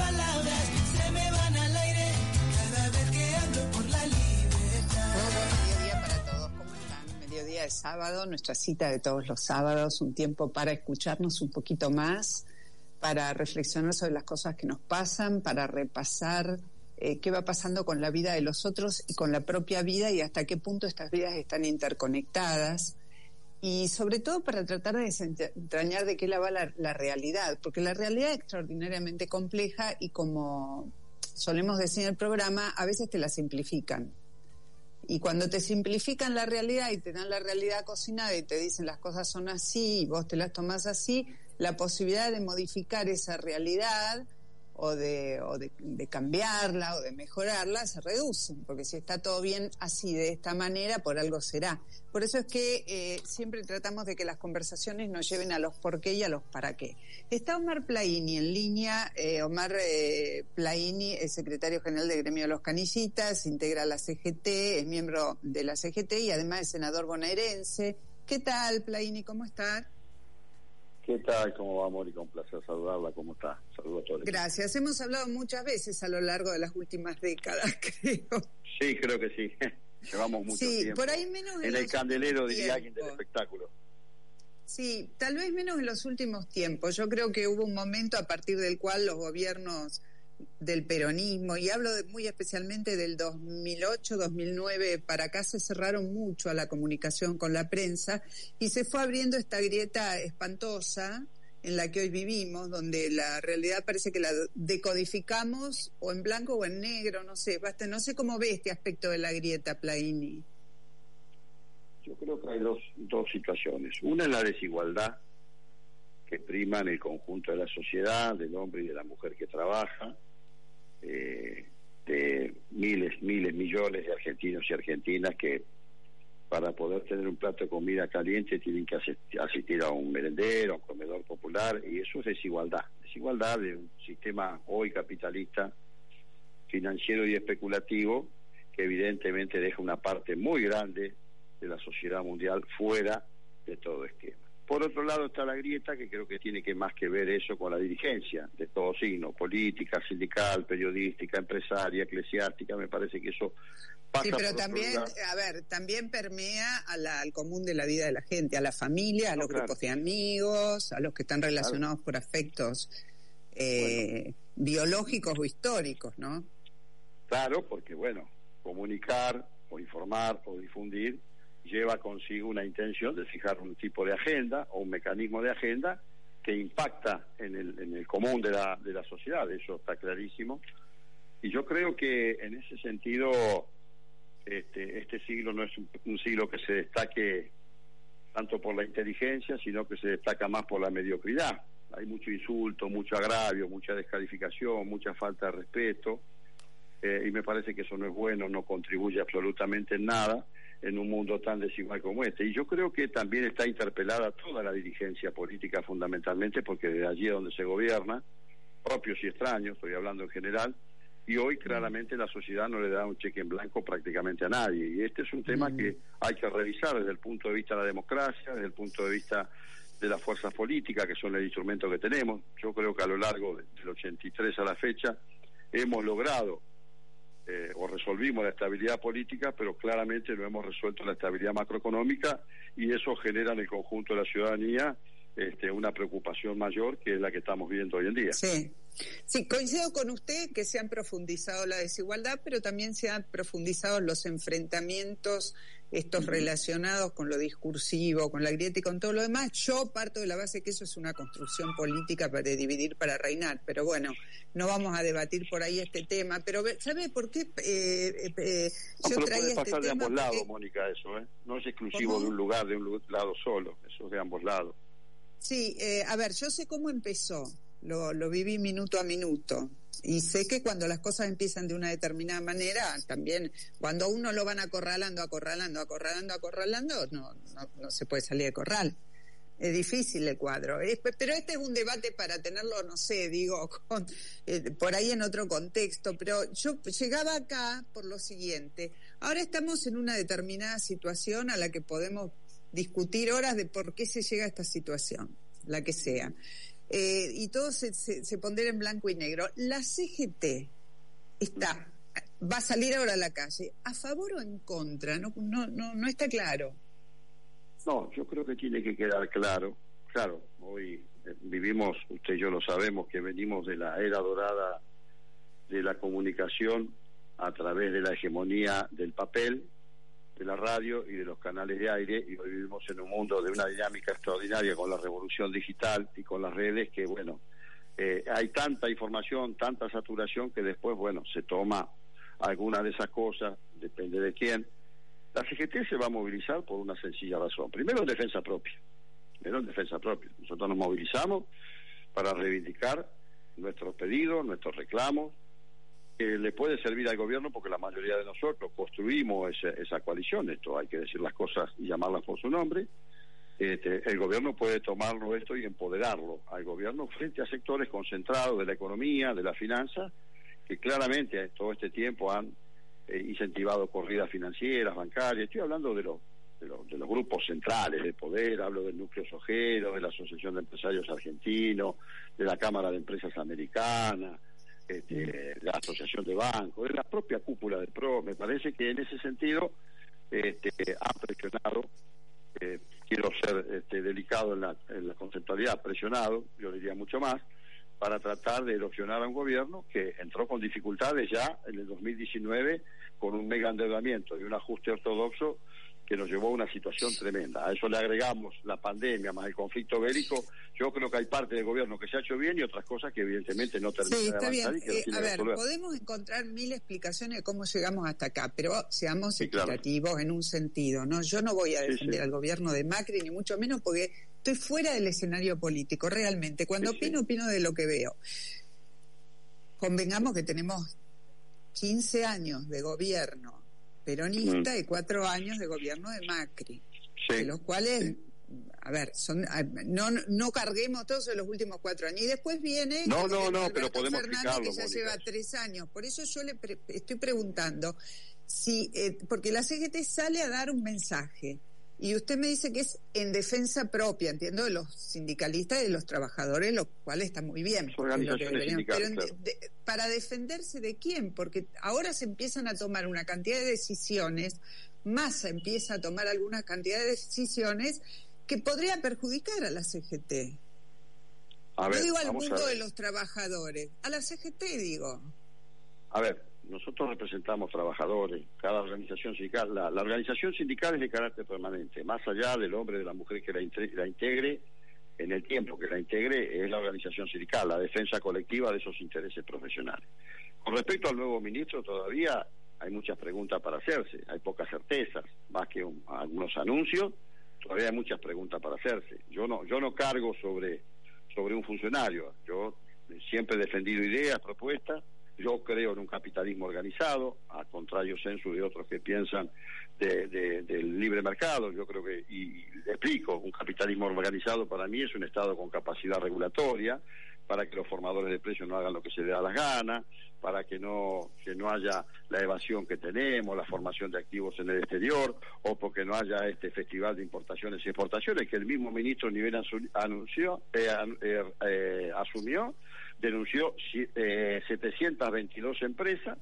Palabras, se me van al aire cada vez que hablo por la libertad. Mediodía para todos, ¿cómo están? Mediodía de sábado, nuestra cita de todos los sábados, un tiempo para escucharnos un poquito más, para reflexionar sobre las cosas que nos pasan, para repasar eh, qué va pasando con la vida de los otros y con la propia vida y hasta qué punto estas vidas están interconectadas y sobre todo para tratar de desentrañar de qué la va la, la, realidad, porque la realidad es extraordinariamente compleja y como solemos decir en el programa, a veces te la simplifican. Y cuando te simplifican la realidad y te dan la realidad cocinada y te dicen las cosas son así y vos te las tomás así, la posibilidad de modificar esa realidad o de, o de, de, cambiarla o de mejorarla se reducen, porque si está todo bien así, de esta manera, por algo será. Por eso es que eh, siempre tratamos de que las conversaciones nos lleven a los por qué y a los para qué. Está Omar Plaini en línea. Eh, Omar eh, Plaini es secretario general del Gremio de los Canillitas, integra la CGT, es miembro de la CGT y además es senador bonaerense. ¿Qué tal, Plaini? ¿Cómo estás? ¿Qué tal? ¿Cómo va, Mónica? Un placer saludarla. ¿Cómo está? Saludos a todos. Gracias. Hemos hablado muchas veces a lo largo de las últimas décadas, creo. Sí, creo que sí. Llevamos mucho sí, tiempo. por ahí menos en, en el candelero, diría alguien del espectáculo. Sí, tal vez menos en los últimos tiempos. Yo creo que hubo un momento a partir del cual los gobiernos del peronismo, y hablo de, muy especialmente del 2008-2009 para acá, se cerraron mucho a la comunicación con la prensa y se fue abriendo esta grieta espantosa en la que hoy vivimos, donde la realidad parece que la decodificamos o en blanco o en negro, no sé, basta, no sé cómo ve este aspecto de la grieta, Plaini. Yo creo que hay dos, dos situaciones. Una es la desigualdad que prima en el conjunto de la sociedad, del hombre y de la mujer que trabaja, eh, de miles, miles, millones de argentinos y argentinas que para poder tener un plato de comida caliente tienen que asistir a un merendero, a un popular, y eso es desigualdad. Desigualdad de un sistema hoy capitalista, financiero y especulativo, que evidentemente deja una parte muy grande de la sociedad mundial fuera de todo esquema. Por otro lado está la grieta, que creo que tiene que más que ver eso con la dirigencia de todo signo, política, sindical, periodística, empresaria, eclesiástica, me parece que eso pasa Sí, pero también, a ver, también permea a la, al común de la vida de la gente, a la familia, a No, los claro. grupos de amigos, a los que están relacionados por afectos eh, biológicos o históricos, ¿no? Claro, porque bueno, comunicar o informar o difundir lleva consigo una intención de fijar un tipo de agenda o un mecanismo de agenda que impacta en el, en el común de la, de la sociedad, eso está clarísimo. Y yo creo que en ese sentido este, este siglo no es un, siglo que se destaque tanto por la inteligencia, sino que se destaca más por la mediocridad. Hay mucho insulto, mucho agravio, mucha descalificación, mucha falta de respeto, eh, y me parece que eso no es bueno, no contribuye absolutamente en nada en un mundo tan desigual como este. Y yo creo que también está interpelada toda la dirigencia política fundamentalmente, porque de allí es donde se gobierna, propios y extraños, estoy hablando en general, y hoy claramente la sociedad no le da un cheque en blanco prácticamente a nadie. Y este es un tema Mm. que hay que revisar desde el punto de vista de la democracia, desde el punto de vista de las fuerzas políticas, que son el instrumento que tenemos. Yo creo que a lo largo de- del 83 a la fecha hemos logrado resolvimos la estabilidad política, pero claramente no hemos resuelto la estabilidad macroeconómica y eso genera en el conjunto de la ciudadanía este, una preocupación mayor que es la que estamos viendo hoy en día. Sí. Sí, coincido con usted que se han profundizado la desigualdad, pero también se han profundizado los enfrentamientos, estos relacionados con lo discursivo, con la grieta y con todo lo demás. Yo parto de la base que eso es una construcción política para dividir, para reinar, pero bueno, no vamos a debatir por ahí este tema. Pero, ¿sabe por qué eh, eh, No, yo pero traía puede este pasar de tema? ambos lados, Mónica, eso, ¿eh? No es exclusivo ¿Cómo? de un lugar, de un lado solo, eso es de ambos lados. Sí, eh, a ver, yo sé cómo empezó, lo, lo viví minuto a minuto. Y sé que cuando las cosas empiezan de una determinada manera, también cuando uno lo van acorralando, acorralando, acorralando, acorralando, no, no, no se puede salir de corral. Es difícil el cuadro. Pero este es un debate para tenerlo, no sé, digo, con, eh, por ahí en otro contexto. Pero yo llegaba acá por lo siguiente. Ahora estamos en una determinada situación a la que podemos discutir horas de por qué se llega a esta situación, la que sea. Eh, y todo se, se, se en blanco y negro. La CGT está, va a salir ahora a la calle, ¿a favor o en contra? No, no, no, no está claro. No, yo creo que tiene que quedar claro. Claro, hoy eh, vivimos, usted y yo lo sabemos, que venimos de la era dorada de la comunicación a través de la hegemonía del papel, de la radio y de los canales de aire, y hoy vivimos en un mundo de una dinámica extraordinaria con la revolución digital y con las redes que, bueno, eh, hay tanta información, tanta saturación que después, bueno, se toma alguna de esas cosas, depende de quién, la CGT se va a movilizar por una sencilla razón. Primero en defensa propia. Primero en defensa propia. Nosotros nos movilizamos para reivindicar nuestros pedidos, nuestros reclamos, que le puede servir al gobierno porque la mayoría de nosotros construimos esa, esa coalición. Esto hay que decir las cosas y llamarlas por su nombre. Este, el gobierno puede tomarlo esto y empoderarlo al gobierno frente a sectores concentrados de la economía, de la finanza, que claramente todo este tiempo han eh, incentivado corridas financieras, bancarias. Estoy hablando de los, de, los, de los grupos centrales de poder, hablo del núcleo sojero, de la Asociación de Empresarios Argentinos, de la Cámara de Empresas Americanas, este, la Asociación de Bancos, de la propia cúpula del PRO. Me parece que en ese sentido este, ha presionado, eh, quiero ser este, delicado en la, en la conceptualidad, presionado, yo diría mucho más, para tratar de erosionar a un gobierno que entró con dificultades ya en el 2019 con un mega endeudamiento y un ajuste ortodoxo que nos llevó a una situación tremenda. A eso le agregamos la pandemia más el conflicto bélico. Yo creo que hay parte del gobierno que se ha hecho bien y otras cosas que evidentemente no terminan Sí, de está bien. y que Eh, a ver, resolver. podemos encontrar mil explicaciones de cómo llegamos hasta acá, pero seamos Sí, claro. equitativos en un sentido, ¿no? Yo no voy a defender sí. al gobierno de Macri, ni mucho menos, porque estoy fuera del escenario político, realmente. Cuando opino, opino de lo que veo. Convengamos que tenemos 15 años de gobierno peronista y cuatro años de gobierno de Macri Sí, de los cuales, a ver, son no, no carguemos todos en los últimos cuatro años. Y después viene No, el no, no, de pero podemos Fernández, explicarlo, que ya Mónica. lleva tres años. Por eso yo le pre- estoy preguntando si, eh, porque la CGT sale a dar un mensaje. Y usted me dice que es en defensa propia, entiendo, de los sindicalistas y de los trabajadores, lo cual está muy bien. Organizaciones pero en- de- ¿para defenderse de quién? Porque ahora se empiezan a tomar una cantidad de decisiones, Massa empieza a tomar alguna cantidad de decisiones que podría perjudicar a la CGT. A ver, no digo al mundo de los trabajadores, a la CGT digo. A ver, nosotros representamos trabajadores, cada organización sindical, la, organización sindical es de carácter permanente, más allá del hombre de la mujer que la integre, en el tiempo que la integre, es la organización sindical, la defensa colectiva de esos intereses profesionales. Con respecto al nuevo ministro, todavía hay muchas preguntas para hacerse, hay pocas certezas, más que un- algunos anuncios, todavía hay muchas preguntas para hacerse. Yo no, yo no cargo sobre, sobre un funcionario, yo siempre he defendido ideas, propuestas, yo creo en un capitalismo organizado, a contrario censo de otros que piensan de- de- del libre mercado. Yo creo que, y, explico, un capitalismo organizado para mí es un Estado con capacidad regulatoria, para que los formadores de precios no hagan lo que se les da las ganas, para que no, que no haya la evasión que tenemos, la formación de activos en el exterior, o porque no haya este festival de importaciones y exportaciones que el mismo ministro Nivel anunció, eh, eh, eh, asumió, denunció si- eh, 722 empresas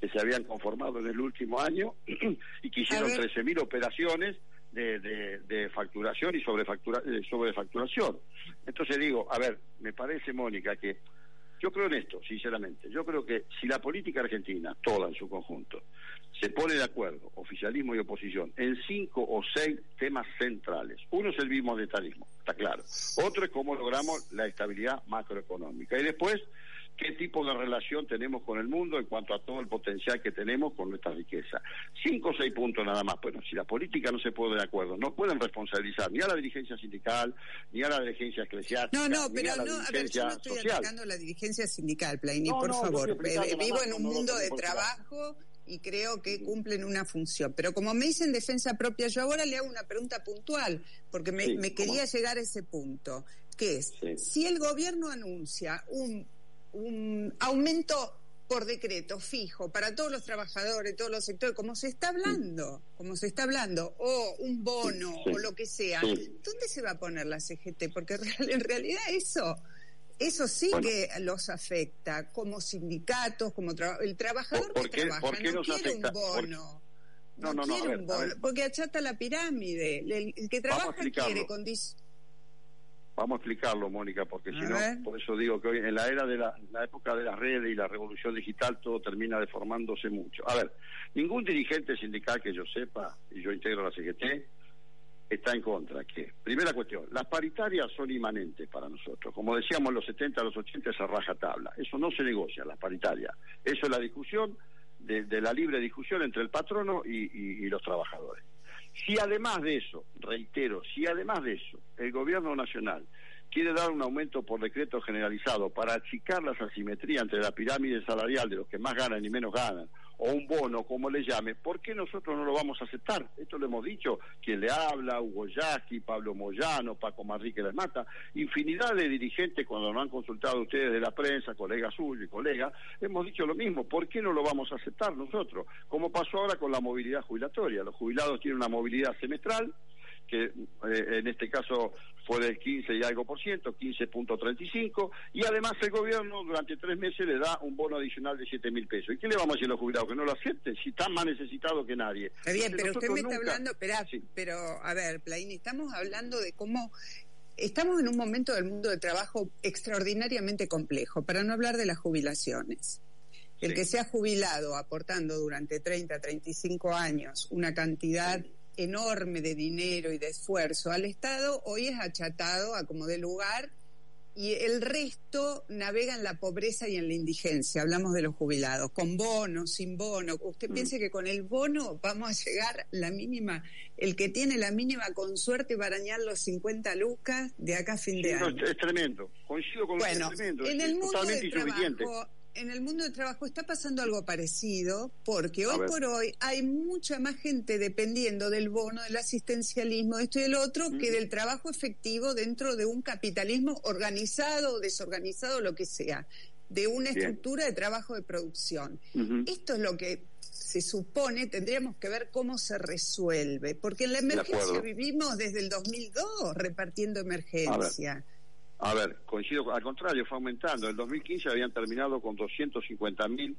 que se habían conformado en el último año y que hicieron A ver. 13.000 operaciones de, de, de facturación y sobrefactura, eh, sobrefacturación. Entonces digo, a ver, me parece, Mónica, que yo creo en esto, sinceramente. Yo creo que si la política argentina, toda en su conjunto, se pone de acuerdo, oficialismo y oposición, en cinco o seis temas centrales. Uno es el bimonetarismo, está claro. Otro es cómo logramos la estabilidad macroeconómica. Y después, qué tipo de relación tenemos con el mundo en cuanto a todo el potencial que tenemos con nuestra riqueza. Cinco o seis puntos nada más. Bueno, si la política no se pone de acuerdo, no pueden responsabilizar ni a la dirigencia sindical, ni a la dirigencia eclesiástica, No, no, ni pero a la no, a ver, yo no estoy social. atacando la dirigencia sindical, Plaini, No, por no, favor. Eh, Vivo en un mundo de trabajo y creo que cumplen una función. Pero como me dicen defensa propia, yo ahora le hago una pregunta puntual, porque me, Sí, me ¿cómo? quería llegar a ese punto, que es, Sí. si el gobierno anuncia un, un aumento por decreto fijo para todos los trabajadores, todos los sectores, como se está hablando, como se está hablando, o un bono Sí. o lo que sea, Sí. ¿dónde se va a poner la CGT? Porque en realidad eso, eso sí Bueno. que los afecta, como sindicatos, como tra- el trabajador ¿Por que qué- trabaja por qué no quiere afecta? un bono. No, no, no, quiere ver, un bono, porque achata la pirámide. El, el que trabaja quiere condiciones. Vamos a explicarlo, Mónica, porque si no, por eso digo que hoy en la era de la, la época de las redes y la revolución digital todo termina deformándose mucho. A ver, ningún dirigente sindical que yo sepa, y yo integro la CGT, está en contra. Que, primera cuestión, las paritarias son inmanentes para nosotros. Como decíamos en los 70, los 80, esa raja tabla. Eso no se negocia, las paritarias. Eso es la discusión, de, de la libre discusión entre el patrono y, y- y los trabajadores. Si además de eso, reitero, si además de eso el gobierno nacional quiere dar un aumento por decreto generalizado para achicar las asimetrías entre la pirámide salarial de los que más ganan y menos ganan, o un bono, como le llame, ¿por qué nosotros no lo vamos a aceptar? Esto lo hemos dicho, quien le habla, Hugo Yasky, Pablo Moyano, Paco Manrique Les Mata, infinidad de dirigentes cuando nos han consultado ustedes de la prensa, colegas suyos y colegas, hemos dicho lo mismo, ¿por qué no lo vamos a aceptar nosotros? Como pasó ahora con la movilidad jubilatoria, los jubilados tienen una movilidad semestral, que eh, en este caso fue del 15 y algo por ciento, 15.35, y además el gobierno durante tres meses le da un bono adicional de 7 mil pesos. ¿Y qué le vamos a decir a los jubilados? Que no lo acepten, si están más necesitados que nadie. Está bien, Entonces, pero usted me está nunca- hablando, espera, Sí. pero a ver, Plaini, estamos hablando de cómo estamos en un momento del mundo de trabajo extraordinariamente complejo, para no hablar de las jubilaciones. El Sí. que se ha jubilado aportando durante 30, 35 años una cantidad enorme de dinero y de esfuerzo al Estado, hoy es achatado a como de lugar y el resto navega en la pobreza y en la indigencia. Hablamos de los jubilados, con bono, sin bono. Usted Mm. piense que con el bono vamos a llegar la mínima, el que tiene la mínima con suerte va a arañar los 50 lucas de acá a fin Sí, de no, año. es, tremendo, coincido con Bueno, usted, es tremendo, en el mundo del trabajo, en el mundo del trabajo está pasando algo parecido, porque hoy por hoy hay mucha más gente dependiendo del bono, del asistencialismo, de esto y del otro, Mm. que del trabajo efectivo dentro de un capitalismo organizado o desorganizado, lo que sea, de una Bien. estructura de trabajo de producción. Esto es lo que se supone, tendríamos que ver cómo se resuelve, porque en la emergencia vivimos desde el 2002 repartiendo emergencia. A ver, coincido, al contrario, fue aumentando. En el 2015 habían terminado con 250 mil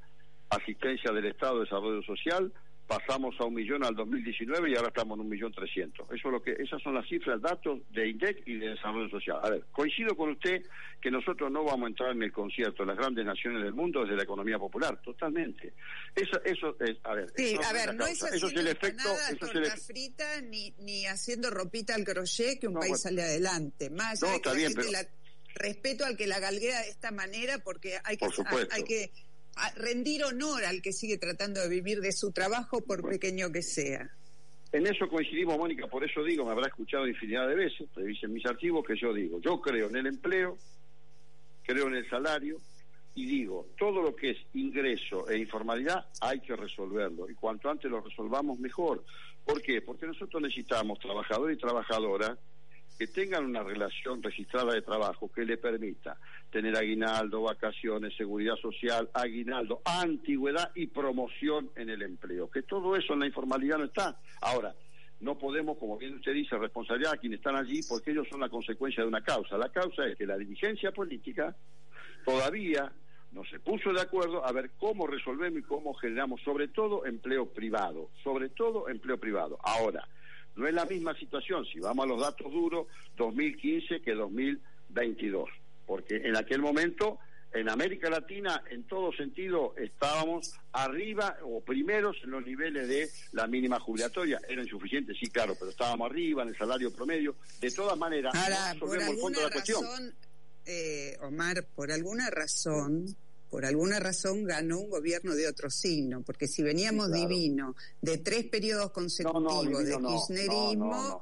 asistencias del Estado de Desarrollo Social, pasamos a un millón al 2019 y ahora estamos en un millón trescientos. Eso es lo que, esas son las cifras, datos de INDEC y de Desarrollo Social. A ver, coincido con usted que nosotros no vamos a entrar en el concierto de las grandes naciones del mundo desde la economía popular, totalmente. Eso, eso es, a ver, Sí, eso a ver, no es. Eso es el efecto, eso es el frita, ni, ni haciendo ropita al crochet que un No, país bueno. sale adelante. Más No, está bien, pero- la- respeto al que la galguea de esta manera porque hay que, Por supuesto. hay que rendir honor al que sigue tratando de vivir de su trabajo por pequeño que sea. En eso coincidimos, Mónica, por eso digo, me habrá escuchado infinidad de veces, revisen mis archivos, que yo digo, yo creo en el empleo, creo en el salario y digo, todo lo que es ingreso e informalidad hay que resolverlo y cuanto antes lo resolvamos mejor. ¿Por qué? Porque nosotros necesitamos trabajador y trabajadora que tengan una relación registrada de trabajo que le permita tener aguinaldo, vacaciones, seguridad social, aguinaldo, antigüedad y promoción en el empleo. Que todo eso en la informalidad no está. Ahora, no podemos, como bien usted dice, responsabilizar a quienes están allí porque ellos son la consecuencia de una causa. La causa es que la dirigencia política todavía no se puso de acuerdo a ver cómo resolvemos y cómo generamos, sobre todo empleo privado, sobre todo empleo privado. Ahora, No es la misma situación, si vamos a los datos duros, 2015 que 2022, porque en aquel momento en América Latina, en todo sentido, estábamos arriba o primeros en los niveles de la mínima jubilatoria. Era insuficiente, sí, claro, pero estábamos arriba en el salario promedio. De todas maneras, Ahora, no por el fondo de la cuestión. eh, Omar, por alguna razón, por alguna razón ganó un gobierno de otro signo, porque si veníamos Sí, claro. divino de tres periodos consecutivos de no, kirchnerismo, no,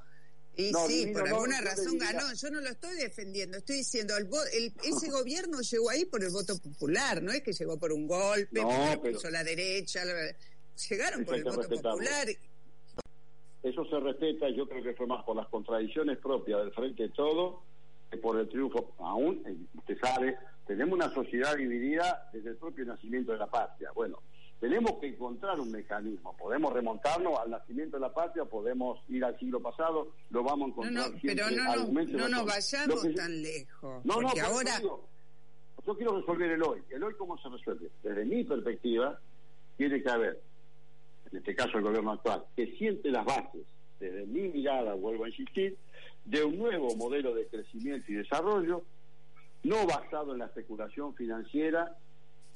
y No, sí, por alguna razón ganó. Yo no lo estoy defendiendo, estoy diciendo, el, el- ese gobierno llegó ahí por el voto popular, no es que llegó por un golpe, porque pero- puso la derecha, la- llegaron por el voto popular. Eso se respeta, yo creo que fue más por las contradicciones propias del Frente de Todo que por el triunfo. Aún, eh, usted sabe, tenemos una sociedad dividida desde el propio nacimiento de la patria. Bueno, tenemos que encontrar un mecanismo. Podemos remontarnos al nacimiento de la patria, podemos ir al siglo pasado, lo vamos a No, encontrar no, siempre pero no, no, no nos vayamos yo- tan lejos. no, no, porque ahora... digo, yo quiero resolver el hoy. ¿El hoy cómo se resuelve? Desde mi perspectiva, tiene que haber, en este caso el gobierno actual, que siente las bases, desde mi mirada, vuelvo a insistir, de un nuevo modelo de crecimiento y desarrollo, no basado en la especulación financiera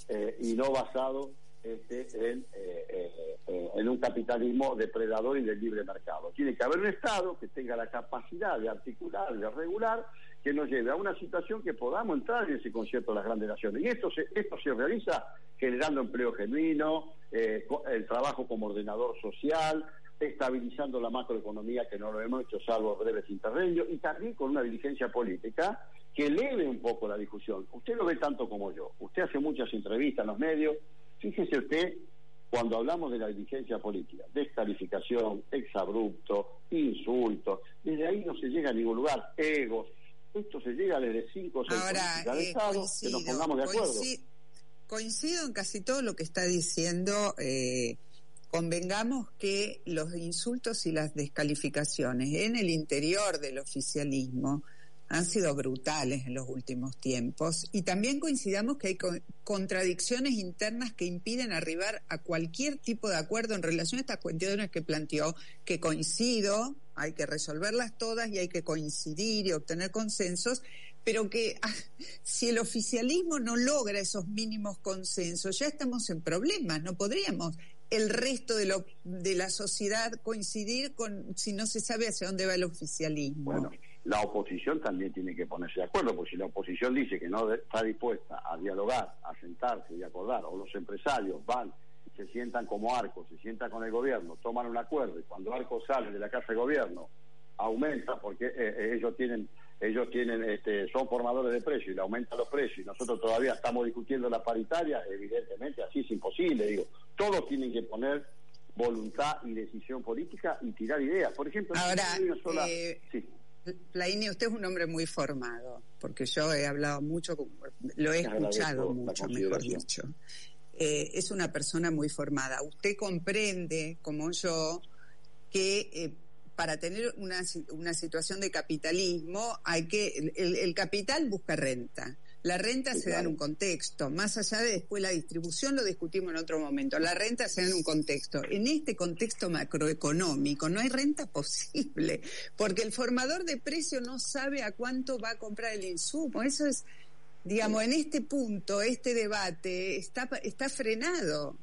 eh, y no basado este, en, eh, eh, un capitalismo depredador y del libre mercado. Tiene que haber un Estado que tenga la capacidad de articular, de regular, que nos lleve a una situación que podamos entrar en ese concierto de las grandes naciones. Y esto se, esto se realiza generando empleo genuino, el trabajo como ordenador social, estabilizando la macroeconomía, que no lo hemos hecho salvo breves interregnos, y también con una diligencia política que eleve un poco la discusión. Usted lo ve tanto como yo. Usted hace muchas entrevistas en los medios. Fíjese usted, cuando hablamos de la diligencia política, descalificación, exabrupto, insultos, desde ahí no se llega a ningún lugar, egos. Esto se llega desde cinco o seis Ahora, eh, Estado, que coincido, nos pongamos de acuerdo. coinci- coincido en casi todo lo que está diciendo. eh, convengamos que los insultos y las descalificaciones en el interior del oficialismo han sido brutales en los últimos tiempos y también coincidamos que hay co- contradicciones internas que impiden arribar a cualquier tipo de acuerdo en relación a estas cuestiones que planteó, que coincido, hay que resolverlas todas y hay que coincidir y obtener consensos, pero que ah, si el oficialismo no logra esos mínimos consensos, ya estamos en problemas, no podríamos el resto de, lo, de la sociedad coincidir con si no se sabe hacia dónde va el oficialismo. Bueno, la oposición también tiene que ponerse de acuerdo, porque si la oposición dice que no está dispuesta a dialogar, a sentarse y acordar, o los empresarios van se sientan como Arcos, se sientan con el gobierno, toman un acuerdo, y cuando Arcos sale de la Casa de Gobierno, aumenta, porque eh, eh, ellos tienen ellos tienen este, son formadores de precios y le aumentan los precios y nosotros todavía estamos discutiendo la paritaria, evidentemente así es imposible, digo, todos tienen que poner voluntad y decisión política y tirar ideas. Por ejemplo, Ahora, no hay una sola- eh, sí. Usted es un hombre muy formado, porque yo he hablado mucho, lo he escuchado mucho, mejor dicho. Eh, es una persona muy formada. Usted comprende, como yo, que eh, para tener una, una situación de capitalismo hay que el, el capital busca renta. La renta se da en un contexto, más allá de después la distribución lo discutimos en otro momento. La renta se da en un contexto. En este contexto macroeconómico no hay renta posible, porque el formador de precio no sabe a cuánto va a comprar el insumo. Eso es, digamos, en este punto, este debate está, está frenado.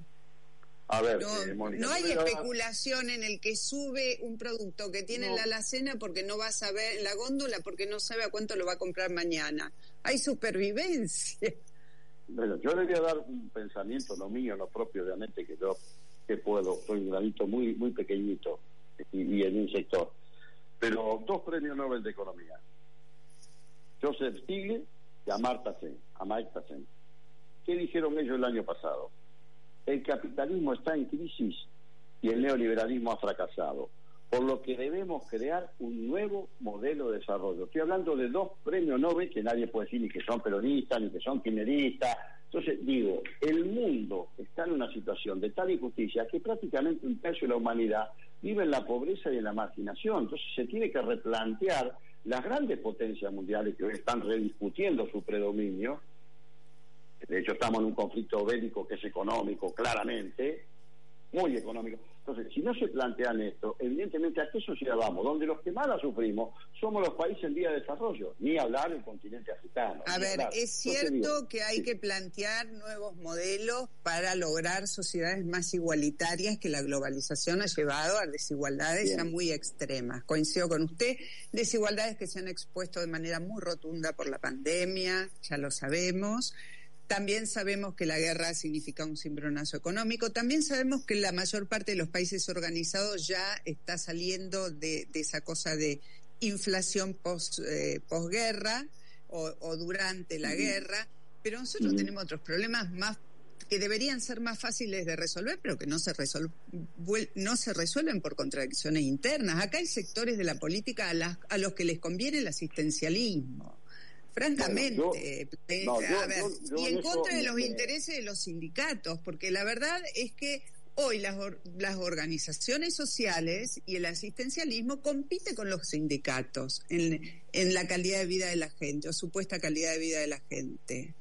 A ver, No, eh, Mónica, no hay especulación en el que sube un producto que tiene en la alacena porque no va a saber, en la góndola porque no sabe a cuánto lo va a comprar mañana. Hay supervivencia. Bueno, yo le voy a dar un pensamiento, lo mío, lo propio, obviamente, que yo que puedo, soy un granito muy muy pequeñito y, y en un sector. Pero dos premios Nobel de Economía. Joseph Stiglitz y a Marta Sen, a Mike Sen. ¿Qué dijeron ellos el año pasado? El capitalismo está en crisis y el neoliberalismo ha fracasado, por lo que debemos crear un nuevo modelo de desarrollo. Estoy hablando de dos premios Nobel que nadie puede decir ni que son peronistas, ni que son kirchneristas. Entonces, digo, el mundo está en una situación de tal injusticia que prácticamente un tercio de la humanidad vive en la pobreza y en la marginación. Entonces, se tiene que replantear las grandes potencias mundiales que hoy están rediscutiendo su predominio, de hecho, estamos en un conflicto bélico que es económico, claramente. muy económico. Entonces, si no se plantean esto, evidentemente, ¿a qué sociedad vamos? Donde los que más la sufrimos somos los países en vía de desarrollo, ni hablar del continente africano. A ver, hablar. es Entonces, cierto que hay sí. que plantear nuevos modelos para lograr sociedades más igualitarias que la globalización ha llevado a desigualdades Bien. ya muy extremas. Coincido con usted, desigualdades que se han expuesto de manera muy rotunda por la pandemia, ya lo sabemos. También sabemos que la guerra significa un cimbronazo económico. También sabemos que la mayor parte de los países organizados ya está saliendo de, de esa cosa de inflación pos, eh, posguerra o, o durante la guerra. Pero nosotros tenemos otros problemas más que deberían ser más fáciles de resolver, pero que no se, no se resuelven por contradicciones internas. Acá hay sectores de la política a, las- a los que les conviene el asistencialismo. Francamente, Bueno, no, yo- a ver, yo- yo y en contra de los intereses de los sindicatos, porque la verdad es que hoy las, or- las organizaciones sociales y el asistencialismo compite con los sindicatos en, en la calidad de vida de la gente o supuesta calidad de vida de la gente.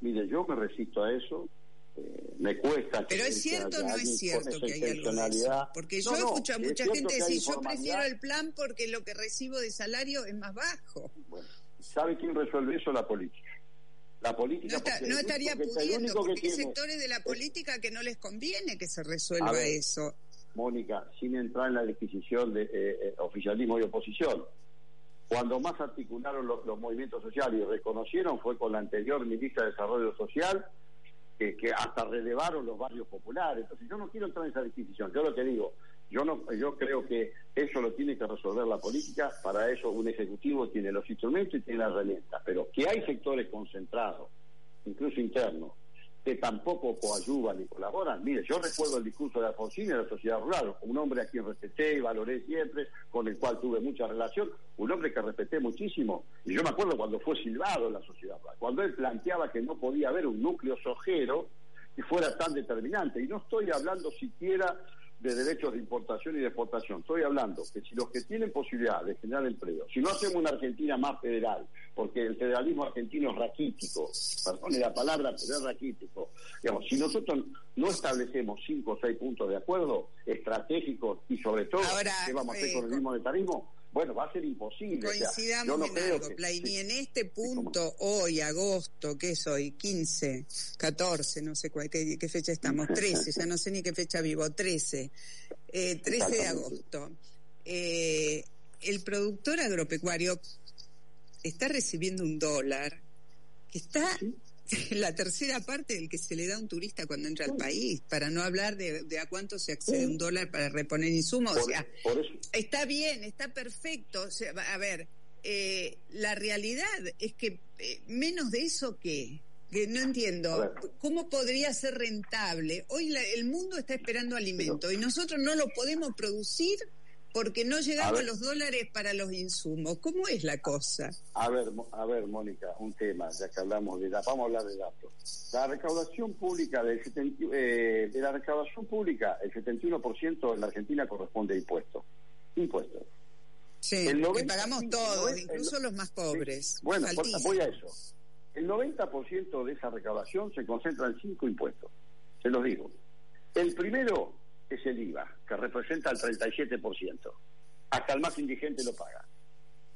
Mire, yo me resisto a eso. eh, me cuesta. Pero es cierto o no es cierto que hay algo de eso. intencionalidad. Porque yo no, escucho a mucha gente decir, yo prefiero el plan porque lo que recibo de salario es más bajo. Bueno, ¿Sabe quién resuelve eso? La política. La política No, está- estaría pudiendo, porque hay tiene- sectores de la política que no les conviene que se resuelva ver, eso. Mónica, sin entrar en la disquisición de eh, eh, oficialismo y oposición. Cuando más articularon los, los movimientos sociales y reconocieron fue con la anterior ministra de Desarrollo Social, que, que hasta relevaron los barrios populares. Entonces yo no quiero entrar en esa disquisición. Yo lo que digo, yo no, yo creo que eso lo tiene que resolver la política. Para eso un ejecutivo tiene los instrumentos y tiene las herramientas. Pero que hay sectores concentrados, incluso internos, que tampoco coadyuvan ni colaboran. Mire, yo recuerdo el discurso de Alfonsín en la sociedad rural, un hombre a quien respeté y valoré siempre, con el cual tuve mucha relación, un hombre que respeté muchísimo. Y yo me acuerdo cuando fue silbado en la sociedad rural, cuando él planteaba que no podía haber un núcleo sojero que fuera tan determinante. Y no estoy hablando siquiera de derechos de importación y de exportación. Estoy hablando que si los que tienen posibilidad de generar empleo, si no hacemos una Argentina más federal, porque el federalismo argentino es raquítico, perdone la palabra, pero es raquítico. Digamos, si nosotros no establecemos cinco o seis puntos de acuerdo estratégicos y sobre todo Ahora, qué vamos a hacer eh, con el mismo monetarismo, bueno, va a ser imposible. O sea, Coincidamos no en algo, que- Play, sí. ni en este punto, hoy, agosto, ¿qué es hoy? 15, 14, no sé cuál, qué, qué fecha estamos, 13, ya no sé ni qué fecha vivo, 13, eh, 13 de agosto. Eh, el productor agropecuario está recibiendo un dólar que está la tercera parte del que se le da a un turista cuando entra al país, para no hablar de, de a cuánto se accede un dólar para reponer insumos. O sea, Está bien, está perfecto. O sea, a ver, eh, la realidad es que eh, menos de eso que que no entiendo cómo podría ser rentable. Hoy la- el mundo está esperando alimento y nosotros no lo podemos producir porque no ver. los dólares para los insumos. ¿Cómo es la cosa? A ver, a ver, Mónica, un tema, ya que hablamos de datos, vamos a hablar de datos. La recaudación pública del 70, eh, de la recaudación pública, el 71% en la Argentina corresponde a impuestos. Impuestos. Sí, El que 90, pagamos sí, todos, el- incluso los más pobres. Sí. Bueno, por- voy a eso. El 90% de esa recaudación se concentra en cinco impuestos. Se los digo. El primero es el IVA, que representa el 37%. Hasta el más indigente lo paga.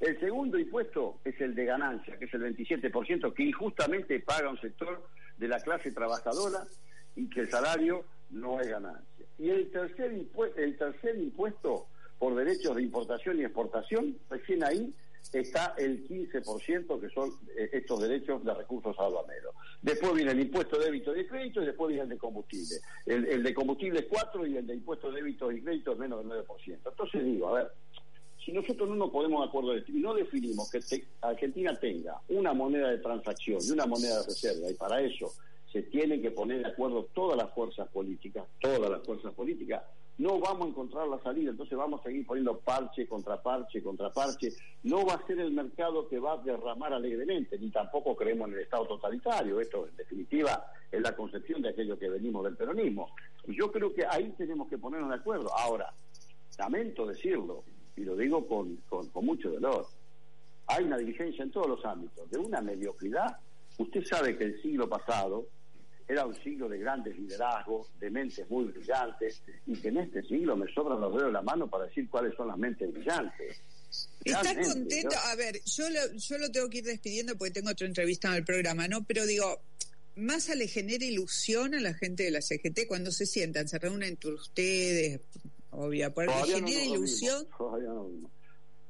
El segundo impuesto es el de ganancia, que es el 27%, que injustamente paga un sector de la clase trabajadora y que el salario no es ganancia. Y el tercer, el tercer impuesto por derechos de importación y exportación, recién ahí está el 15%, que son eh, estos derechos de recursos aduaneros. Después viene el impuesto de débito y de crédito y después viene el de combustible. El, de combustible es 4 y el de impuesto de débito y crédito es menos del 9%. Entonces digo, a ver, si nosotros no nos ponemos de acuerdo de esto y no definimos que te- Argentina tenga una moneda de transacción y una moneda de reserva, y para eso se tienen que poner de acuerdo todas las fuerzas políticas, todas las fuerzas políticas, no vamos a encontrar la salida, entonces vamos a seguir poniendo parche contra parche contra parche, no va a ser el mercado que va a derramar alegremente, ni tampoco creemos en el Estado totalitario, esto en definitiva es la concepción de aquello que venimos del peronismo. Y yo creo que ahí tenemos que ponernos de acuerdo. Ahora, lamento decirlo, y lo digo con, con, con mucho dolor, hay una dirigencia en todos los ámbitos, de una mediocridad. Usted sabe que el siglo pasado era un siglo de grandes liderazgos, de mentes muy brillantes, y que en este siglo me sobran los dedos de la mano para decir cuáles son las mentes brillantes. ¿Estás contento? yo- A ver, yo lo, yo lo tengo que ir despidiendo porque tengo otra entrevista en el programa, ¿no? Pero digo, ¿Massa le genera ilusión a la gente de la CGT cuando se sientan, se reúnen entre ustedes? Obvio, ¿le Todavía no genera vimos, ilusión? no.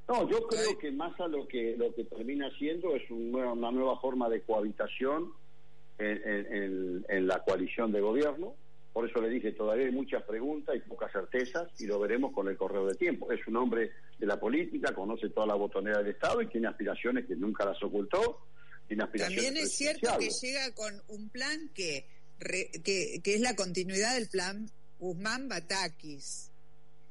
No, yo creo que Massa lo que lo que termina siendo es un una nueva forma de cohabitación en, en- en- en la coalición de gobierno. Por eso le dije, todavía hay muchas preguntas y pocas certezas y lo veremos con el correo de tiempo. Es un hombre de la política, conoce toda la botonera del Estado y tiene aspiraciones que nunca las ocultó. Tiene aspiraciones También es cierto que llega con un plan que, re- que, que es la continuidad del plan Guzmán-Batakis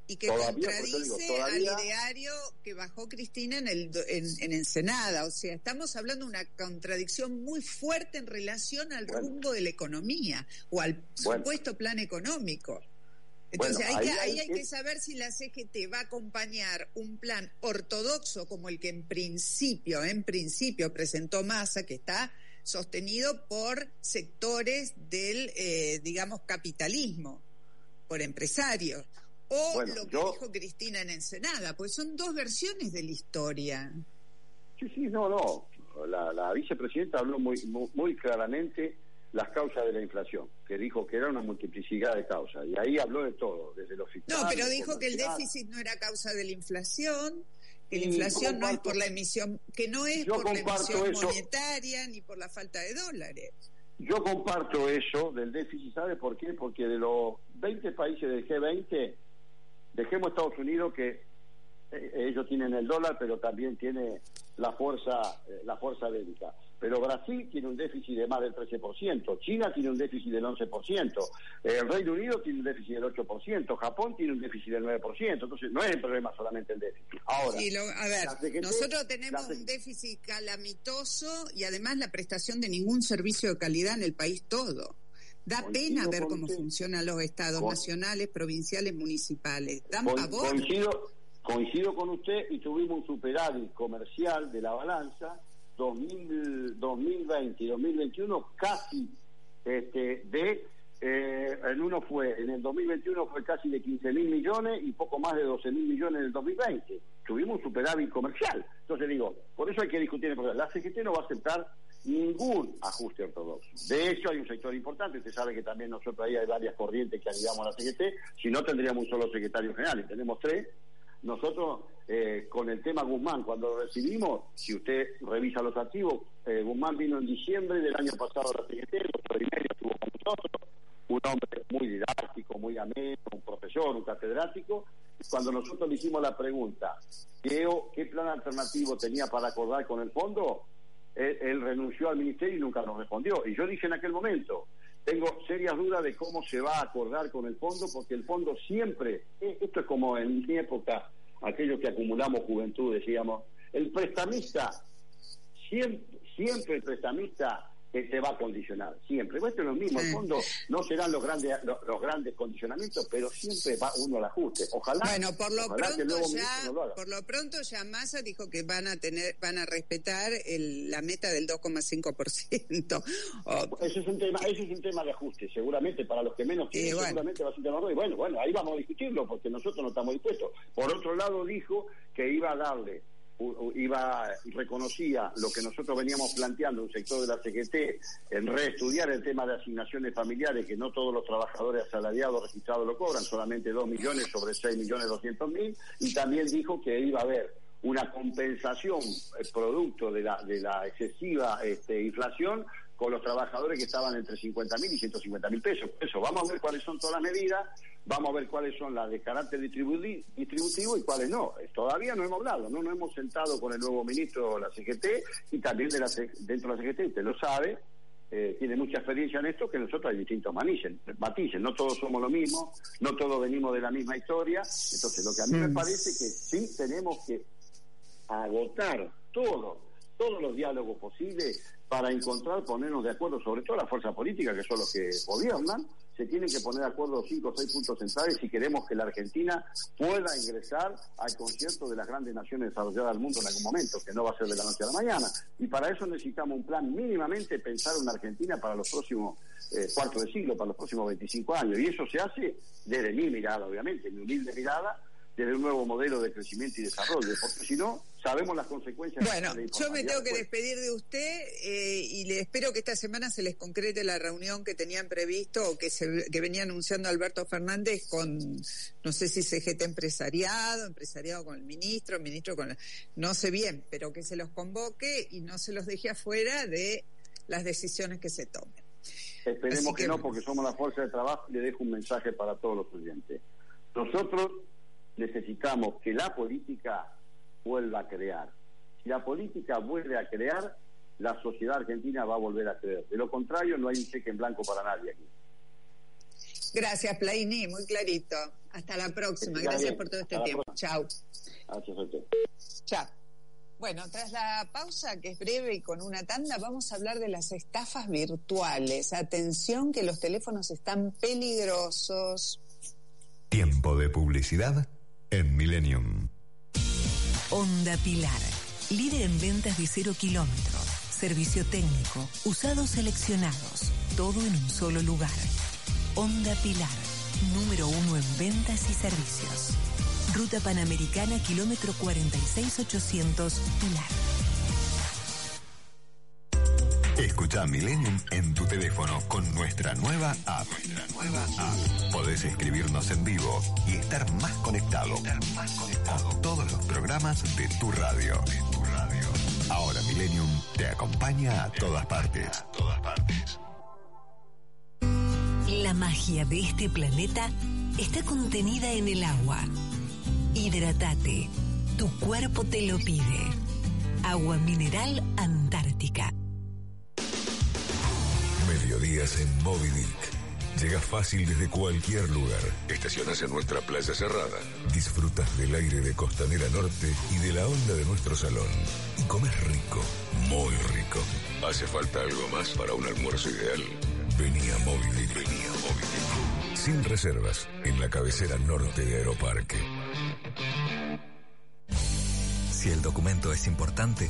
y que Todavía, contradice digo, todavía- al ideario que bajó Cristina en, el, en, en Ensenada. O sea, estamos hablando de una contradicción muy fuerte en relación al Bueno. rumbo de la economía o al Bueno. supuesto plan económico. Entonces Bueno, hay, que, ahí hay ahí hay que- que saber si la CGT va a acompañar un plan ortodoxo como el que en principio, en principio presentó Massa, que está sostenido por sectores del, eh, digamos, capitalismo, por empresarios, o Bueno, lo que yo- dijo Cristina en Ensenada, pues son dos versiones de la historia. Sí, sí, no, no. La, la vicepresidenta habló muy, muy, muy claramente las causas de la inflación, que dijo que era una multiplicidad de causas. Y ahí habló de todo, desde lo fiscal. No, pero dijo que el déficit no era causa de la inflación, que la inflación no es por la emisión, que no es por la emisión eso. monetaria ni por la falta de dólares. Yo comparto eso del déficit, ¿sabe por qué? Porque de los 20 países del G20, dejemos Estados Unidos que eh, ellos tienen el dólar, pero también tiene la fuerza eh, la fuerza bélica. Pero Brasil tiene un déficit de más del 13%, China tiene un déficit del 11%, eh, el Reino Unido tiene un déficit del 8%, Japón tiene un déficit del 9%, entonces no es el problema solamente el déficit. Ahora, Sí, lo- a ver, CGT nosotros tenemos un déficit calamitoso y además la prestación de ningún servicio de calidad en el país todo. Da Coincido pena ver con cómo usted.2000 los estados Con- nacionales, provinciales, municipales. Dan Co- pavor. coincido, coincido con usted y tuvimos un superávit comercial de la balanza 2000, 2020 y 2021 casi este, de eh, en uno fue en el 2021 fue casi de 15 mil millones y poco más de 12 mil millones en el 2020 tuvimos un superávit comercial entonces digo por eso hay que discutir el problema la CGT no va a aceptar ningún ajuste ortodoxo. De hecho, hay un sector importante, usted sabe que también nosotros ahí hay varias corrientes que ayudamos a la CGT, si no tendríamos un solo secretario general, y tenemos tres. Nosotros, eh, con el tema Guzmán, cuando lo recibimos, si usted revisa los archivos, eh, Guzmán vino en diciembre del año pasado a la CGT, los primeros estuvo con nosotros, un hombre muy didáctico, muy ameno, un profesor, un catedrático. Cuando nosotros le hicimos la pregunta, ¿qué, qué plan alternativo tenía para acordar con el fondo? Él, renunció al ministerio y nunca nos respondió. Y yo dije en aquel momento, tengo serias dudas de cómo se va a acordar con el fondo, porque el fondo siempre, eh, esto es como en mi época, aquellos que acumulamos juventud, decíamos, el prestamista, siempre, siempre el prestamista eh, te va a condicionar, siempre. Esto es lo mismo, Sí. fondo no serán los grandes los, los grandes condicionamientos, pero siempre va uno al ajuste. Ojalá, Bueno, por lo que pronto ya, no lo haga. por lo pronto ya Massa dijo que van a tener, van a respetar el- la meta del 2,5%. O- Ese es un tema, ese es un tema de ajuste, seguramente para los que menos tienen, Eh, bueno. seguramente va a ser un tema de y bueno, bueno, ahí vamos a discutirlo porque nosotros no estamos dispuestos. Por otro lado dijo que iba a darle iba reconocía lo que nosotros veníamos planteando un sector de la CGT en reestudiar el tema de asignaciones familiares que no todos los trabajadores asalariados registrados lo cobran solamente 2 millones sobre 6 millones 200 mil y también dijo que iba a haber una compensación eh, producto de la de la excesiva este, inflación con los trabajadores que estaban entre 50 mil y 150 mil pesos. Eso, vamos a ver cuáles son todas las medidas, vamos a ver cuáles son las de carácter distributivo y cuáles no. Eh, Todavía no hemos hablado, no nos hemos sentado con el nuevo ministro de la CGT y también de la, dentro de la CGT, usted lo sabe, eh, tiene mucha experiencia en esto, que nosotros hay distintos matices, matices, no todos somos lo mismo, no todos venimos de la misma historia, entonces lo que a mí me parece que sí tenemos que agotar todo, todos los diálogos posibles para encontrar, ponernos de acuerdo, sobre todo la fuerza política, que son los que gobiernan, se tienen que poner de acuerdo cinco o seis puntos centrales si queremos que la Argentina pueda ingresar al concierto de las grandes naciones desarrolladas del mundo en algún momento, que no va a ser de la noche a la mañana. Y para eso necesitamos un plan mínimamente pensar una Argentina para los próximos eh, cuarto de siglo, para los próximos 25 años. Y eso se hace desde mi mirada, obviamente, mi humilde mirada, desde un nuevo modelo de crecimiento y desarrollo, porque si no, sabemos las consecuencias. Bueno, yo me tengo que despedir de usted eh, y le espero que esta semana se les concrete la reunión que tenían previsto o que, se, que venía anunciando Alberto Fernández con, no sé si CGT empresariado, empresariado con el ministro, ministro con... no sé bien, pero que se los convoque y no se los deje afuera de las decisiones que se tomen. Esperemos que, que no, porque somos la fuerza de trabajo y le dejo un mensaje para todos los oyentes. Nosotros necesitamos que la política vuelva a crear. Si la política vuelve a crear, la sociedad argentina va a volver a creer. De lo contrario, no hay un cheque en blanco para nadie aquí. Gracias, Plaini, muy clarito. Hasta la próxima. Gracias por todo este tiempo. Chao. Chao. Bueno, tras la pausa, que es breve y con una tanda, vamos a hablar de las estafas virtuales. Atención que los teléfonos están peligrosos. Tiempo de publicidad en Millennium. Honda Pilar, líder en ventas de cero kilómetros, servicio técnico, usados seleccionados, todo en un solo lugar. Honda Pilar, número uno en ventas y servicios. Ruta Panamericana, kilómetro 46800, Pilar. Escucha Millennium en tu teléfono con nuestra nueva app. Nuestra nueva app. Podés escribirnos en vivo y estar más conectado. Más conectado. A todos los programas de tu radio. Tu radio. Ahora Millennium te acompaña a todas partes. A todas partes. La magia de este planeta está contenida en el agua. Hidratate. Tu cuerpo te lo pide. Agua mineral Antártica. En Moby Dick. Llegas fácil desde cualquier lugar. Estacionas en nuestra playa cerrada. Disfrutas del aire de Costanera Norte y de la onda de nuestro salón. Y comes rico, muy rico. ¿Hace falta algo más para un almuerzo ideal? Vení a Moby Dick. Vení a Moby Dick. Sin reservas, en la cabecera norte de Aeroparque. Si el documento es importante,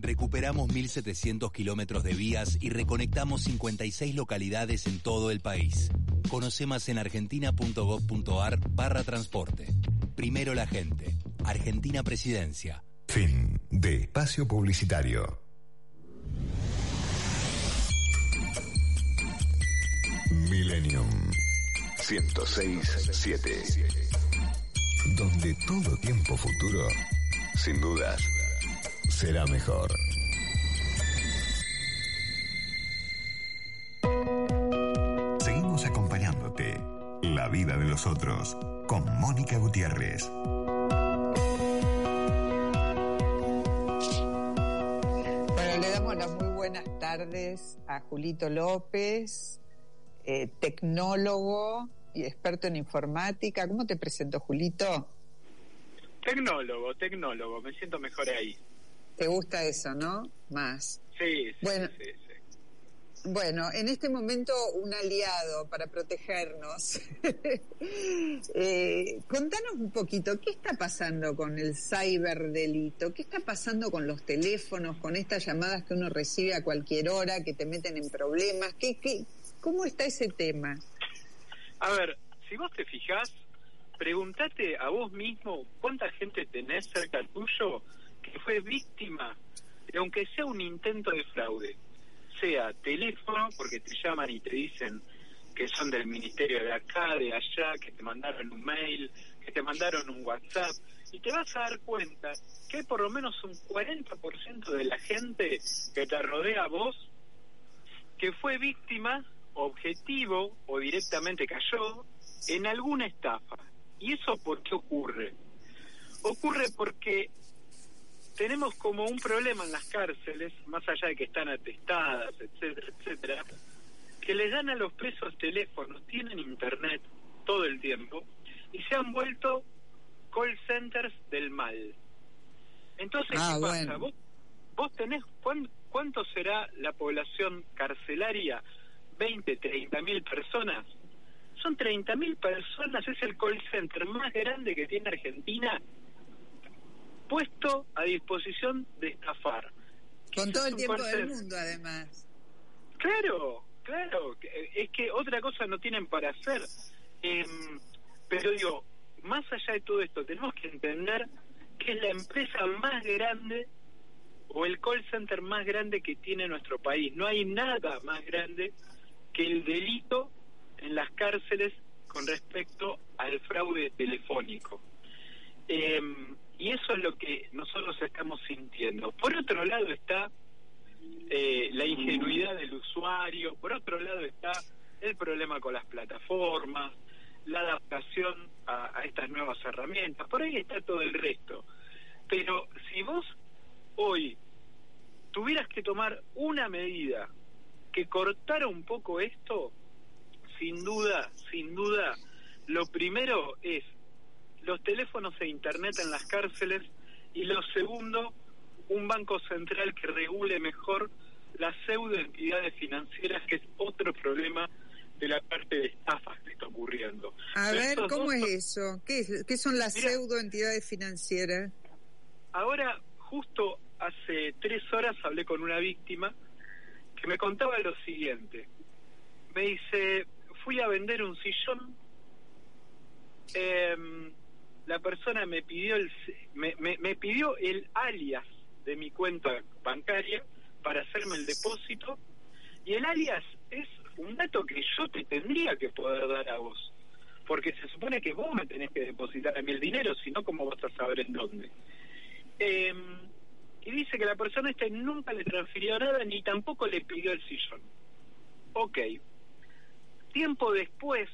Recuperamos 1.700 kilómetros de vías y reconectamos 56 localidades en todo el país. Conoce más en argentina.gov.ar barra transporte. Primero la gente. Argentina Presidencia. Fin de espacio publicitario. Millennium 106.7 Donde todo tiempo futuro, sin dudas, será mejor. Seguimos acompañándote. La vida de los otros con Mónica Gutiérrez. Bueno, le damos las muy buenas tardes a Julito López, eh, tecnólogo y experto en informática. ¿Cómo te presento, Julito? Tecnólogo, tecnólogo, me siento mejor ahí. ¿Te gusta eso, no? Más. Sí, sí, Bueno. sí, sí. Bueno, en este momento un aliado para protegernos. Eh, contanos un poquito, ¿qué está pasando con el ciberdelito? ¿Qué está pasando con los teléfonos, con estas llamadas que uno recibe a cualquier hora, que te meten en problemas? ¿Qué, qué, ¿Cómo está ese tema? A ver, si vos te fijás, pregúntate a vos mismo cuánta gente tenés cerca tuyo que fue víctima de aunque sea un intento de fraude. Sea teléfono, porque te llaman y te dicen que son del ministerio de acá, de allá, que te mandaron un mail, que te mandaron un WhatsApp, y te vas a dar cuenta que hay por lo menos un 40% de la gente que te rodea a vos que fue víctima, objetivo o directamente cayó en alguna estafa. ¿Y eso por qué ocurre? Ocurre porque tenemos como un problema en las cárceles, más allá de que están atestadas, etcétera, etcétera, que les dan a los presos teléfonos, tienen internet, todo el tiempo y se han vuelto call centers del mal. Entonces, Ah, ¿qué pasa? bueno. Vos, vos tenés, ¿cuán- ¿cuánto será la población carcelaria? ¿20, 30 mil personas? Son 30 mil personas, es el call center más grande que tiene Argentina puesto a disposición de estafar. Con todo el tiempo del mundo, además. Claro, claro, que- es que otra cosa no tienen para hacer. Em, pero digo, más allá de todo esto, tenemos que entender que es la empresa más grande o el call center más grande que tiene nuestro país. No hay nada más grande que el delito en las cárceles con respecto al fraude telefónico. Em, y eso es lo que nosotros estamos sintiendo. Por otro lado está eh, la ingenuidad del usuario, por otro lado está el problema con las plataformas, la adaptación a, a estas nuevas herramientas, por ahí está todo el resto. Pero si vos hoy tuvieras que tomar una medida que cortara un poco esto, sin duda, sin duda, lo primero es los teléfonos e internet en las cárceles y lo segundo, un banco central que regule mejor las pseudoentidades financieras, que es otro problema de la parte de estafas que está ocurriendo. A Pero ver, ¿cómo dos es eso? ¿Qué, es- qué son las Mira. pseudoentidades financieras? Ahora, justo hace tres horas hablé con una víctima que me contaba lo siguiente. Me dice, fui a vender un sillón, em, la persona me pidió el me, me, pidió el alias de mi cuenta bancaria para hacerme el depósito. Y el alias es un dato que yo te tendría que poder dar a vos porque se supone que vos me tenés que depositar a mí el dinero si no cómo vas a saber en dónde Eh, y dice que la persona esta nunca le transfirió nada ni tampoco le pidió el sillón. Ok. Tiempo después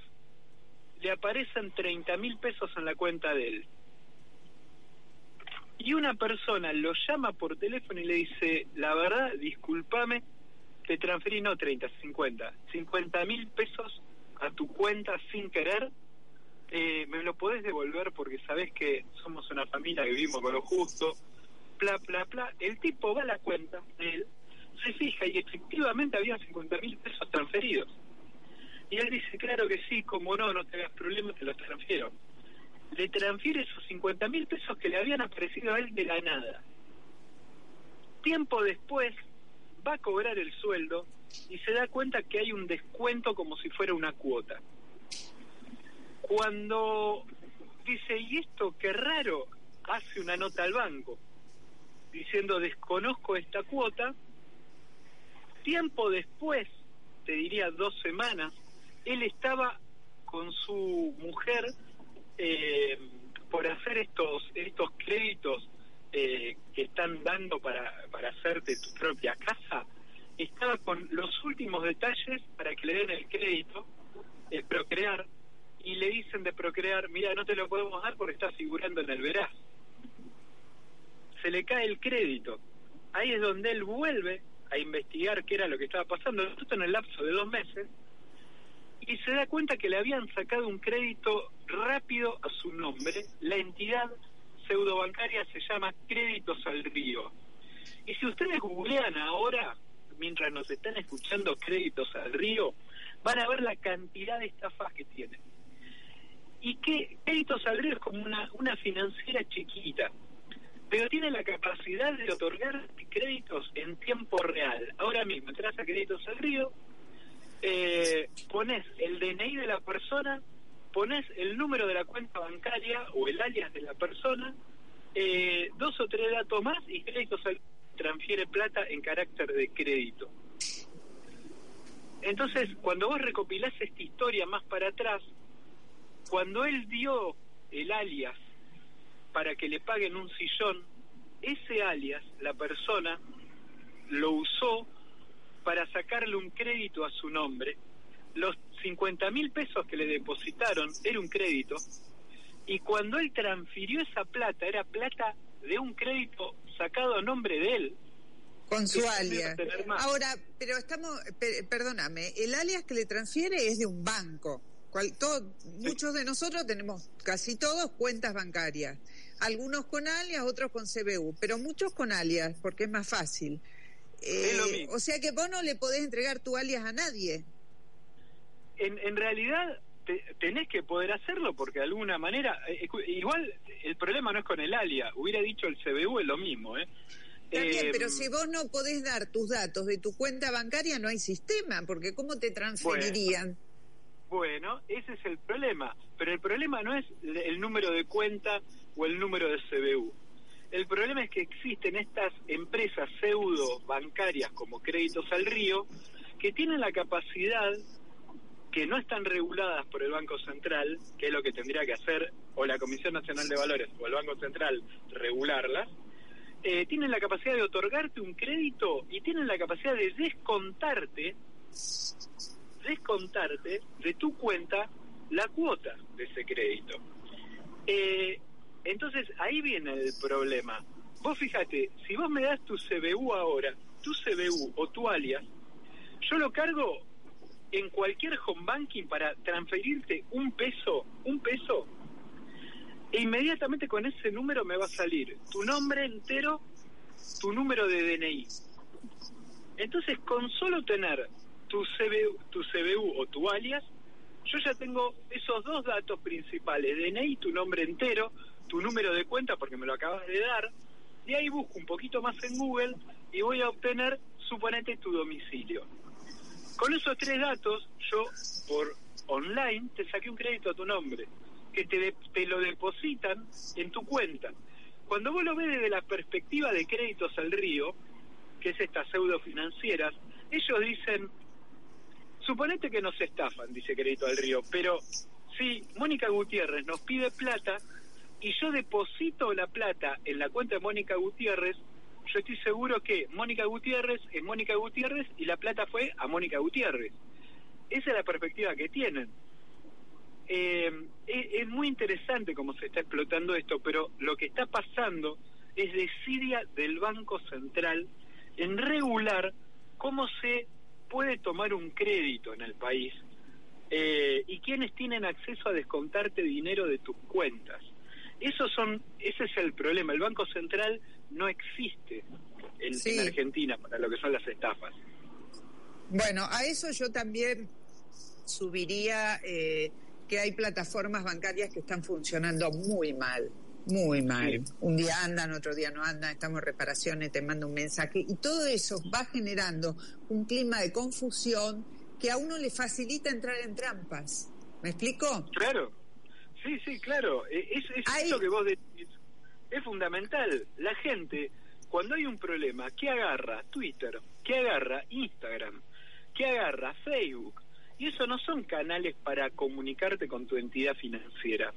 le aparecen 30 mil pesos en la cuenta de él y una persona lo llama por teléfono y le dice, la verdad, discúlpame, te transferí no 30, 50, 50 mil pesos a tu cuenta sin querer, eh, me lo podés devolver porque sabés que somos una familia que vivimos con lo justo, bla, bla, bla. El tipo va a la cuenta de él, se fija y efectivamente había 50 mil pesos transferidos. Y él dice, claro que sí, como no, no te hagas problema, te los transfiero le transfiere esos 50 mil pesos que le habían aparecido a él de la nada. Tiempo después va a cobrar el sueldo y se da cuenta que hay un descuento como si fuera una cuota. Cuando dice, ¿y esto qué raro? Hace una nota al banco diciendo, desconozco esta cuota. Tiempo después, te diría dos semanas, él estaba con su mujer eh, por hacer estos estos créditos eh, que están dando para, para hacerte tu propia casa, estaba con los últimos detalles para que le den el crédito, el procrear, y le dicen de procrear, mira, no te lo podemos dar porque está figurando en el veraz. Se le cae el crédito. Ahí es donde él vuelve a investigar qué era lo que estaba pasando, esto en el lapso de dos meses, y se da cuenta que le habían sacado un crédito rápido a su nombre. La entidad pseudobancaria se llama Créditos al Río. Y si ustedes googlean ahora, mientras nos están escuchando Créditos al Río, van a ver la cantidad de estafas que tienen. Y que Créditos al Río es como una, una financiera chiquita, pero tiene la capacidad de otorgar créditos en tiempo real. Ahora mismo entras a Créditos al Río, eh, pones el DNI de la persona, pones el número de la cuenta bancaria o el alias de la persona, eh, dos o tres datos más y créditos transfiere plata en carácter de crédito. Entonces, cuando vos recopilás esta historia más para atrás, cuando él dio el alias para que le paguen un sillón, ese alias, la persona, lo usó para sacarle un crédito a su nombre. Los 50 mil pesos que le depositaron era un crédito y cuando él transfirió esa plata, era plata de un crédito sacado a nombre de él. Con su alias. Ahora, pero estamos, per- perdóname, el alias que le transfiere es de un banco Cual- todo- Muchos de nosotros tenemos, casi todos, cuentas bancarias. Algunos con alias, otros con CBU, pero muchos con alias, porque es más fácil. Eh, Es lo mismo. o sea que vos no le podés entregar tu alias a nadie. En, en realidad te- tenés que poder hacerlo porque de alguna manera, eh, igual el problema no es con el alia, hubiera dicho el CBU es lo mismo, ¿eh? Está bien, Eh, pero si vos no podés dar tus datos de tu cuenta bancaria, no hay sistema, porque ¿cómo te transferirían? Bueno, ese es el problema. Pero el problema no es el número de cuenta o el número de CBU. El problema es que existen estas empresas pseudo bancarias como Créditos al Río que tienen la capacidad que no están reguladas por el Banco Central, que es lo que tendría que hacer o la Comisión Nacional de Valores o el Banco Central regularlas, eh, tienen la capacidad de otorgarte un crédito y tienen la capacidad de descontarte descontarte de tu cuenta la cuota de ese crédito. Eh, entonces ahí viene el problema. Vos fíjate, si vos me das tu CBU ahora, tu CBU o tu alias, yo lo cargo en cualquier home banking para transferirte un peso, un peso, e inmediatamente con ese número me va a salir tu nombre entero, tu número de DNI. Entonces, con solo tener tu CBU, tu CBU o tu alias, yo ya tengo esos dos datos principales, DNI, tu nombre entero, tu número de cuenta porque me lo acabas de dar, y ahí busco un poquito más en Google y voy a obtener, suponete, tu domicilio. Con esos tres datos, yo por online te saqué un crédito a tu nombre, que te, de- te lo depositan en tu cuenta. Cuando vos lo ves desde la perspectiva de créditos al río, que es estas pseudo financieras, ellos dicen, suponete que nos estafan, dice Crédito al Río, pero si Mónica Gutiérrez nos pide plata y yo deposito la plata en la cuenta de Mónica Gutiérrez, yo estoy seguro que Mónica Gutiérrez es Mónica Gutiérrez y la plata fue a Mónica Gutiérrez. Esa es la perspectiva que tienen. Eh, es, muy interesante cómo se está explotando esto, pero lo que está pasando es desidia del Banco Central en regular cómo se puede tomar un crédito en el país eh, y quiénes tienen acceso a descontarte dinero de tus cuentas. Esos son, ese es el problema. El Banco Central no existe en, Sí. en Argentina para lo que son las estafas. Bueno, a eso yo también subiría eh, que hay plataformas bancarias que están funcionando muy mal, muy mal. Un día andan, otro día no andan, estamos en reparaciones, te mando un mensaje y todo eso va generando un clima de confusión que a uno le facilita entrar en trampas. ¿Me explico? Claro, sí, sí, claro. Eh, Es, es eso que vos decís. Es fundamental. La gente, cuando hay un problema, que agarra Twitter, que agarra Instagram, que agarra Facebook, y eso no son canales para comunicarte con tu entidad financiera.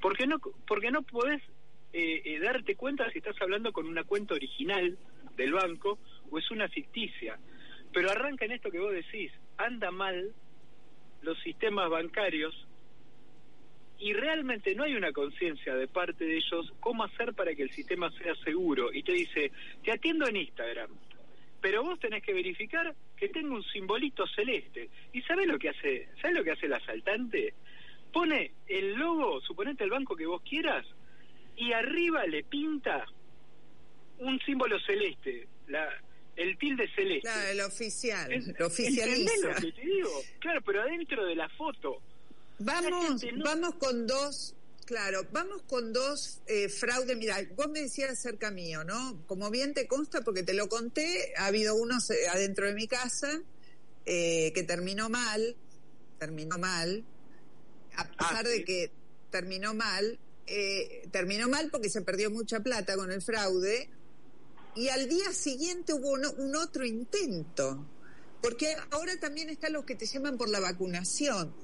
Porque no, porque no podés eh, eh, darte cuenta si estás hablando con una cuenta original del banco o es una ficticia. Pero arranca en esto que vos decís, anda mal los sistemas bancarios y realmente no hay una conciencia de parte de ellos cómo hacer para que el sistema sea seguro. Y te dice, te atiendo en Instagram, pero vos tenés que verificar que tenga un simbolito celeste. ¿Y sabés lo que hace? ¿Sabés lo que hace el asaltante? Pone el logo, suponete el banco que vos quieras, y arriba le pinta un símbolo celeste, la, el tilde celeste. Claro, el oficial, Es- lo oficializa. ¿entendés lo que te digo? Claro, pero adentro de la foto. Vamos, vamos con dos, claro, vamos con dos eh, fraudes. Mira, vos me decías acerca mío, ¿no? Como bien te consta, porque te lo conté, ha habido uno eh, adentro de mi casa eh, que terminó mal, terminó mal, a pesar de que terminó mal, eh, terminó mal porque se perdió mucha plata con el fraude y al día siguiente hubo uno- un otro intento. Porque ahora también están los que te llaman por la vacunación.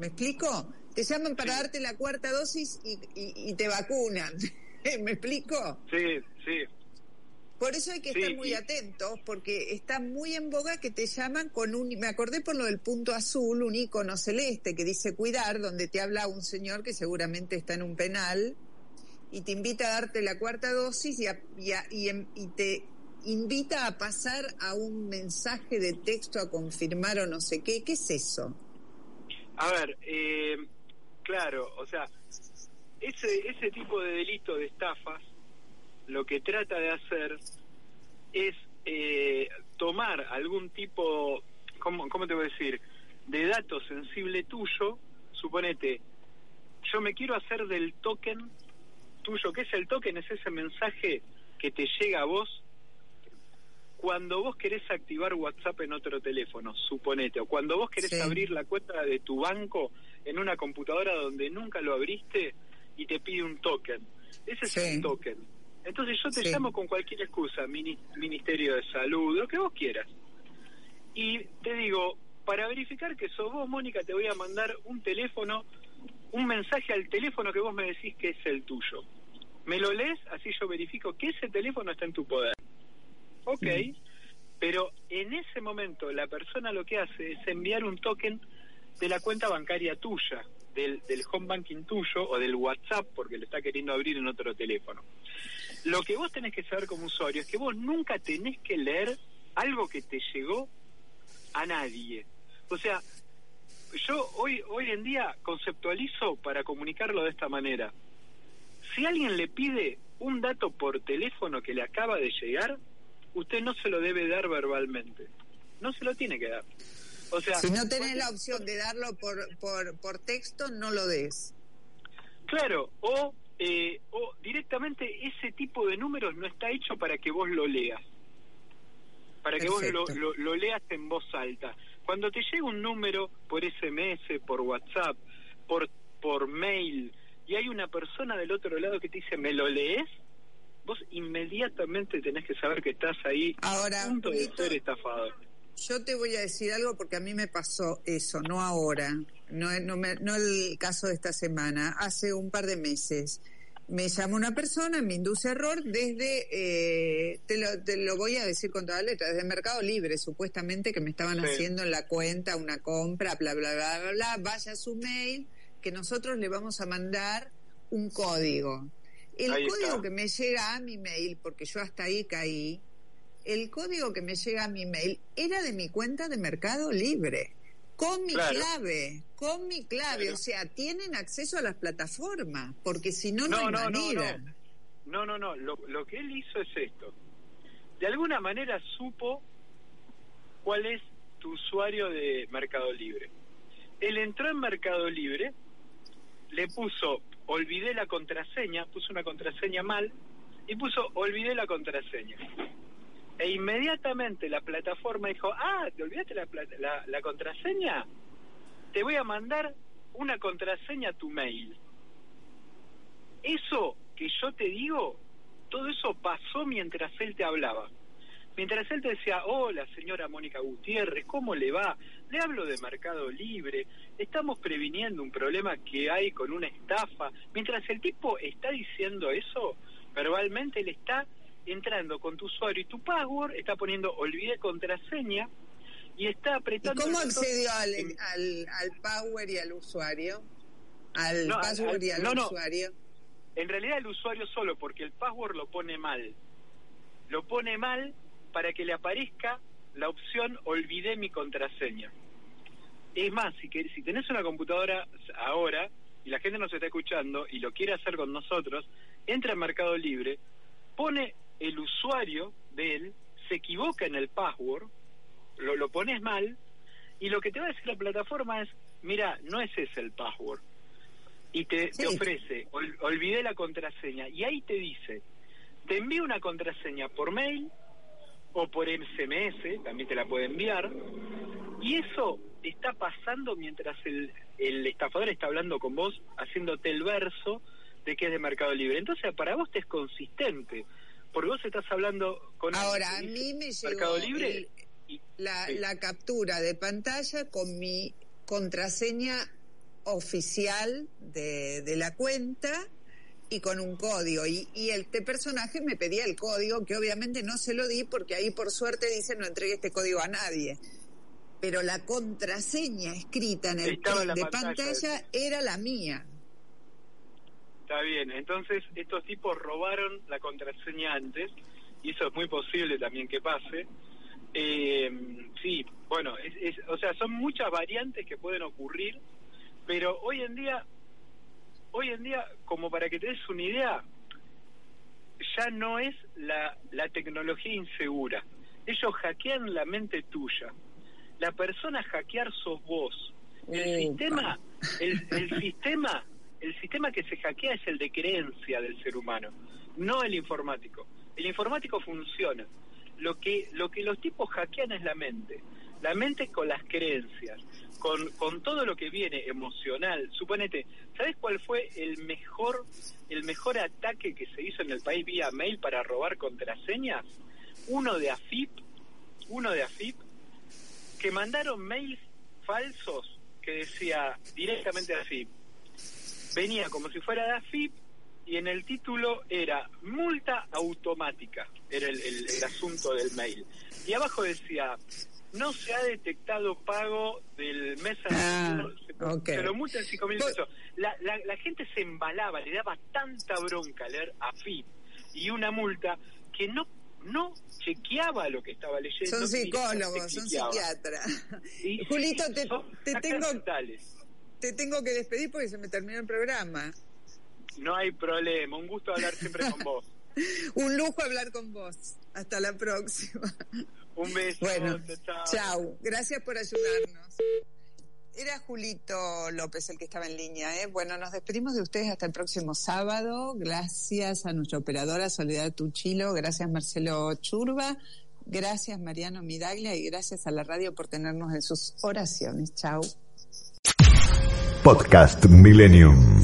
¿Me explico? Te llaman para darte la cuarta dosis y, y- y te vacunan. ¿Me explico? Sí, sí. Por eso hay que Sí, estar muy y- atentos, porque está muy en boga que te llaman con un... Me acordé por lo del punto azul, un icono celeste que dice cuidar, donde te habla un señor que seguramente está en un penal y te invita a darte la cuarta dosis y, a- y a- y y te invita a pasar a un mensaje de texto a confirmar o no sé qué. ¿Qué es eso? A ver, eh, claro, o sea, ese, ese tipo de delito de estafas lo que trata de hacer es eh, tomar algún tipo, ¿cómo, ¿cómo te voy a decir?, de dato sensible tuyo, suponete, yo me quiero hacer del token tuyo, ¿qué es el token? Es ese mensaje que te llega a vos cuando vos querés activar WhatsApp en otro teléfono, suponete, o cuando vos querés Sí. abrir la cuenta de tu banco en una computadora donde nunca lo abriste y te pide un token. Ese es el token. Entonces yo te Sí. llamo con cualquier excusa, mini- Ministerio de Salud, lo que vos quieras. Y te digo, para verificar que sos vos, Mónica, te voy a mandar un teléfono, un mensaje al teléfono que vos me decís que es el tuyo. Me lo lees, así yo verifico que ese teléfono está en tu poder. Ok, pero en ese momento la persona lo que hace es enviar un token de la cuenta bancaria tuya, del, del home banking tuyo o del WhatsApp porque lo está queriendo abrir en otro teléfono. Lo que vos tenés que saber como usuario es que vos nunca tenés que leer algo que te llegó a nadie. O sea, yo hoy, hoy en día conceptualizo para comunicarlo de esta manera. Si alguien le pide un dato por teléfono que le acaba de llegar, usted no se lo debe dar verbalmente. No se lo tiene que dar. O sea, si no tenés la opción de darlo por, por, por texto, no lo des. Claro, o, eh, o directamente ese tipo de números no está hecho para que vos lo leas. Para que vos lo, lo- lo leas en voz alta. Cuando te llega un número por SMS, por WhatsApp, por, por mail, y hay una persona del otro lado que te dice, ¿me lo lees? Vos inmediatamente tenés que saber que estás ahí Ahora, a punto de ser estafado. Yo te voy a decir algo porque a mí me pasó eso, no ahora, no, no, me- no el caso de esta semana, hace un par de meses. Me llama una persona, me induce error desde, eh, te, lo, te lo voy a decir con toda letra, desde Mercado Libre, supuestamente que me estaban Sí. haciendo en la cuenta una compra, bla, bla, bla, bla, bla, vaya a su mail, que nosotros le vamos a mandar un código. El Ahí código está. que me llega a mi mail, porque yo hasta ahí caí, el código que me llega a mi mail era de mi cuenta de Mercado Libre, con mi Claro. clave, con mi clave, Claro. o sea, tienen acceso a las plataformas, porque si no, no, No, hay no, no, manera. no. No, no, no. Lo, lo que él hizo es esto. De alguna manera supo cuál es tu usuario de Mercado Libre. Él entró en Mercado Libre, le puso, olvidé la contraseña, puso una contraseña mal y puso, olvidé la contraseña. E inmediatamente la plataforma dijo, ah, ¿te olvidaste la, la, la contraseña? Te voy a mandar una contraseña a tu mail. Eso que yo te digo, todo eso pasó mientras él te hablaba. Mientras él te decía, hola señora Mónica Gutiérrez, ¿cómo le va? Le hablo de Mercado Libre, estamos previniendo un problema que hay con una estafa. Mientras el tipo está diciendo eso, verbalmente le está entrando con tu usuario y tu password, está poniendo olvidé contraseña y está ¿Y apretando... cómo accedió al, al, al Power y al usuario? Al No, al- password y al no, no. usuario. En realidad el usuario solo, porque el password lo pone mal. Lo pone mal para que le aparezca la opción olvidé mi contraseña. Es más, si, que, si tenés una computadora ahora y la gente nos está escuchando y lo quiere hacer con nosotros, entra en Mercado Libre, pone el usuario de él, se equivoca en el password, lo, lo pones mal y lo que te va a decir la plataforma es, mira, no es ese el password. Y te, ofrece, ol- olvidé la contraseña. Y ahí te dice, te envío una contraseña por mail o por SMS, también te la puede enviar. Y eso está pasando mientras el, el estafador está hablando con vos, haciéndote el verso de que es de Mercado Libre. Entonces, para vos te es consistente, porque vos estás hablando con Ahora, a mí me llegó Mercado Libre el- y- la, sí. la captura de pantalla con mi contraseña oficial de, de la cuenta y con un código. Y, y este personaje me pedía el código, que obviamente no se lo di porque ahí por suerte dice no entregue este código a nadie. Pero la contraseña escrita en el Estaba de pantalla, pantalla era la mía. Está bien, entonces estos tipos robaron la contraseña antes, y eso es muy posible también que pase. Eh, sí, bueno, es, es- o sea, son muchas variantes que pueden ocurrir Pero hoy en día, hoy en día, como para que te des una idea, ya no es la, la tecnología insegura. Ellos hackean la mente tuya. La persona a hackear sos vos. El sistema, el, el sistema, el sistema que se hackea es el de creencia del ser humano, no el informático. El informático funciona. Lo que, lo que los tipos hackean es la mente. La mente con las creencias, con, con todo lo que viene emocional. Suponete, ¿sabes cuál fue el mejor, el mejor ataque que se hizo en el país vía mail para robar contraseñas? Uno de AFIP, uno de AFIP, que mandaron mails falsos que decía directamente AFIP. Venía como si fuera de AFIP y en el título era multa automática, era el, el- el asunto del mail. Y abajo decía, no se ha detectado pago del mes anterior, se, ok. se lo multan 5 mil pesos. La, la, la gente se embalaba, le daba tanta bronca leer AFIP y una multa que no no chequeaba lo que estaba leyendo. Son psicólogos, son psiquiatras. Y- Julito, te, te tengo, mentales. te tengo que despedir porque se me terminó el programa. No hay problema, un gusto hablar siempre con vos. Un lujo hablar con vos. Hasta la próxima. Un beso. Bueno, chao. chao. Gracias por ayudarnos. Era Julito López el que estaba en línea. ¿eh? Bueno, nos despedimos de ustedes hasta el próximo sábado. Gracias a nuestra operadora Soledad Tuchilo. Gracias Marcelo Churba. Gracias Mariano Midaglia y gracias a la radio por tenernos en sus oraciones. Chao. Podcast Millennium.